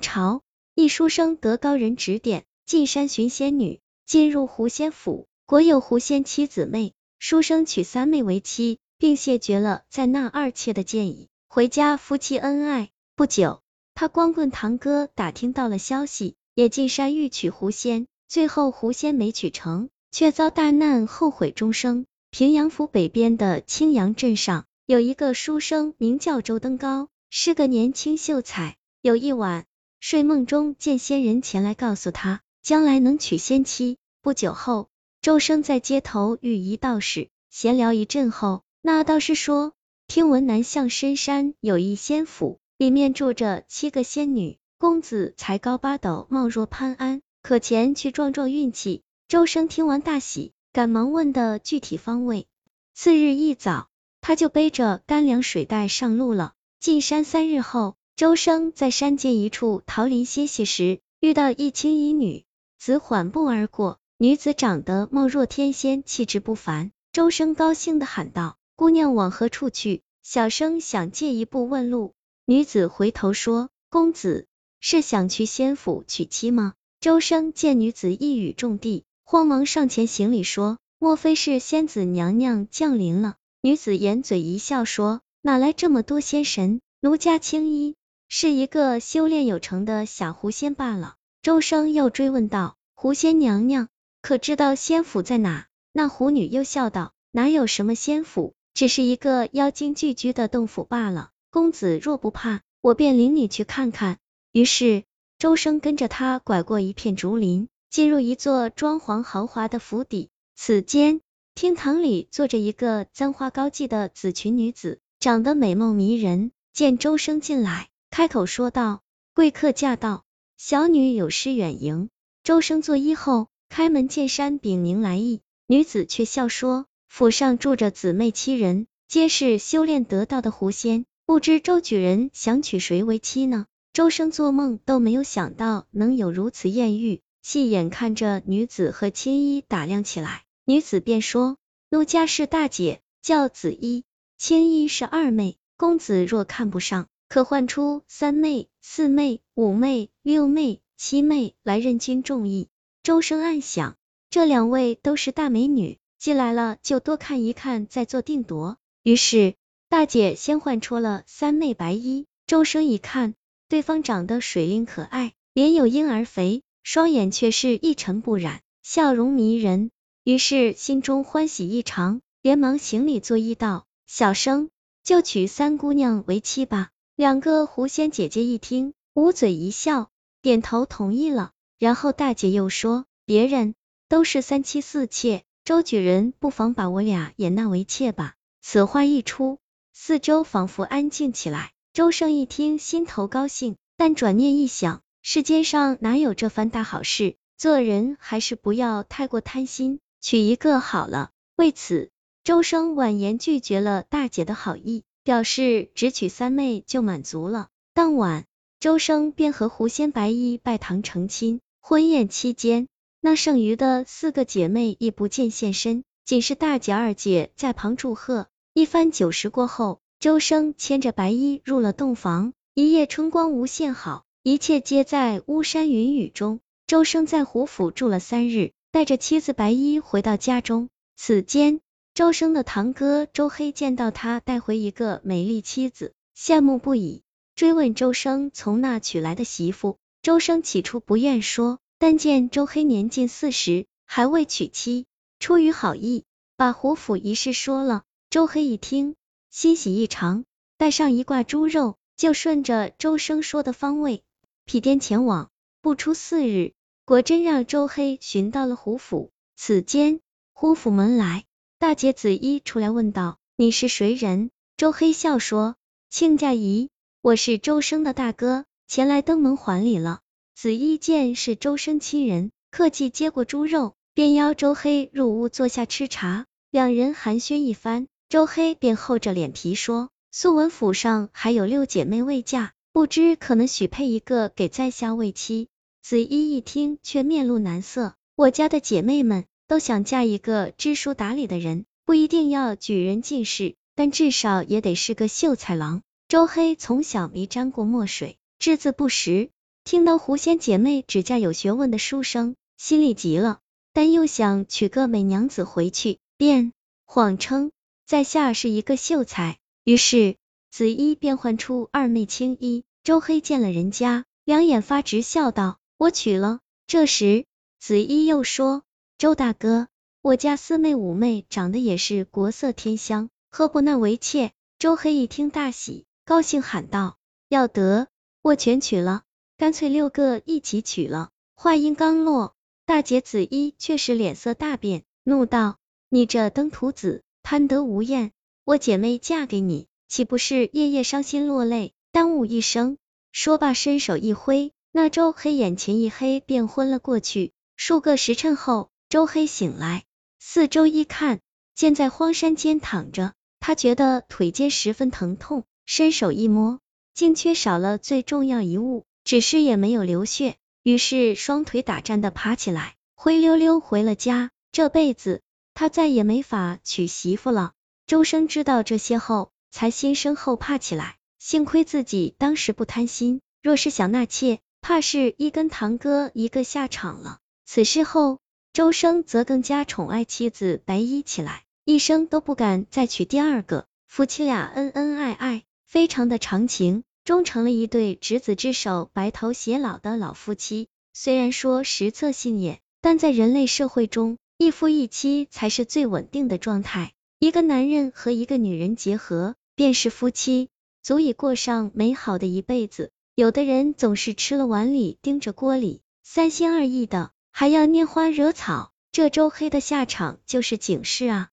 朝，一书生得高人指点，进山寻仙女，进入狐仙府。国有狐仙七姊妹，书生娶三妹为妻，并谢绝了在那二妾的建议，回家夫妻恩爱。不久，他光棍堂哥打听到了消息，也进山欲娶狐仙，最后狐仙没娶成，却遭大难，后悔终生。平阳府北边的青阳镇上，有一个书生，名叫周登高，是个年轻秀才。有一晚，睡梦中见仙人前来告诉他，将来能娶仙妻。不久后，周生在街头遇一道士，闲聊一阵后，那道士说，听闻南向深山有一仙府。里面住着七个仙女，公子才高八斗，貌若潘安，可前去撞撞运气。周生听完大喜，赶忙问的具体方位。次日一早，他就背着干粮水袋上路了。进山三日后，周生在山间一处桃林歇息时，遇到一青衣女子缓步而过，女子长得貌若天仙，气质不凡。周生高兴的喊道：“姑娘往何处去？”小生想借一步问路。女子回头说：“公子是想去仙府娶妻吗？”周生见女子一语中的，慌忙上前行礼说：“莫非是仙子娘娘降临了？”女子掩嘴一笑说：“哪来这么多仙神？奴家青衣是一个修炼有成的小狐仙罢了。”周生又追问道：“狐仙娘娘可知道仙府在哪？”那狐女又笑道：“哪有什么仙府，只是一个妖精聚居的洞府罢了。”公子若不怕，我便领你去看看。于是周生跟着他拐过一片竹林，进入一座装潢豪华的府邸。此间厅堂里坐着一个簪花高髻的紫裙女子，长得美貌迷人。见周生进来，开口说道：“贵客驾到，小女有失远迎。”周生作揖后，开门见山禀明来意。女子却笑说：“府上住着姊妹七人，皆是修炼得道的狐仙。”不知周举人想娶谁为妻呢？周生做梦都没有想到能有如此艳遇，细眼看着女子和青衣打量起来。女子便说：“奴家是大姐，叫紫衣；青衣是二妹。公子若看不上，可唤出三妹、四妹、五妹、六妹、七妹来认君中意。”周生暗想，这两位都是大美女，进来了就多看一看，再做定夺。于是。大姐先唤出了三妹白衣，周生一看，对方长得水灵可爱，脸有婴儿肥，双眼却是一尘不染，笑容迷人，于是心中欢喜异常，连忙行礼作揖道：“小生就娶三姑娘为妻吧。”两个狐仙姐姐一听，捂嘴一笑，点头同意了。然后大姐又说：“别人都是三妻四妾，周举人不妨把我俩也纳为妾吧。”此话一出。四周仿佛安静起来，周生一听，心头高兴，但转念一想，世间上哪有这番大好事？做人还是不要太过贪心，娶一个好了。为此，周生婉言拒绝了大姐的好意，表示只娶三妹就满足了。当晚，周生便和狐仙白衣拜堂成亲。婚宴期间，那剩余的四个姐妹亦不见现身，仅是大姐、二姐在旁祝贺。一番酒食过后，周生牵着白衣入了洞房，一夜春光无限好，一切皆在巫山云雨中。周生在胡府住了三日，带着妻子白衣回到家中。此间，周生的堂哥周黑见到他带回一个美丽妻子，羡慕不已，追问周生从那娶来的媳妇。周生起初不愿说，但见周黑年近四十，还未娶妻，出于好意，把胡府一事说了。周黑一听，欣喜异常，带上一挂猪肉，就顺着周生说的方位屁颠前往。不出四日，果真让周黑寻到了胡府。此间，胡府门来，大姐紫衣出来问道：“你是谁人？”周黑笑说：“亲家姨，我是周生的大哥，前来登门还礼了。”紫衣见是周生亲人，客气接过猪肉，便邀周黑入屋坐下吃茶，两人寒暄一番。周黑便厚着脸皮说：“素闻府上还有六姐妹未嫁，不知可能许配一个给在下为妻。”子衣一听，却面露难色。我家的姐妹们都想嫁一个知书达理的人，不一定要举人进士，但至少也得是个秀才郎。周黑从小没沾过墨水，只字不识，听到狐仙姐妹指嫁有学问的书生，心里急了，但又想娶个美娘子回去，便谎称在下是一个秀才。于是紫衣变换出二妹青衣。周黑见了人家，两眼发直，笑道：“我娶了。”这时紫衣又说：“周大哥，我家四妹五妹长得也是国色天香，何不纳为妾？”周黑一听大喜，高兴喊道：“要得，我全娶了，干脆六个一起娶了。”话音刚落，大姐子衣却是脸色大变，怒道：“你这登徒子，贪得无厌，我姐妹嫁给你，岂不是夜夜伤心落泪，耽误一生？”说罢，伸手一挥，那周黑眼前一黑，便昏了过去。数个时辰后，周黑醒来，四周一看，见在荒山间躺着。他觉得腿间十分疼痛，伸手一摸，竟缺少了最重要一物，只是也没有流血。于是双腿打颤的爬起来，灰溜溜回了家。这辈子他再也没法娶媳妇了。周生知道这些后，才心生后怕起来。幸亏自己当时不贪心，若是想纳妾，怕是一跟堂哥一个下场了。此事后，周生则更加宠爱妻子白衣起来。一生都不敢再娶第二个，夫妻俩恩恩爱爱，非常的长情，终成了一对执子之手，白头偕老的老夫妻。虽然说实测性也，但在人类社会中，一夫一妻才是最稳定的状态。一个男人和一个女人结合，便是夫妻，足以过上美好的一辈子。有的人总是吃了碗里盯着锅里，三心二意的，还要拈花惹草，这周黑的下场就是警示啊！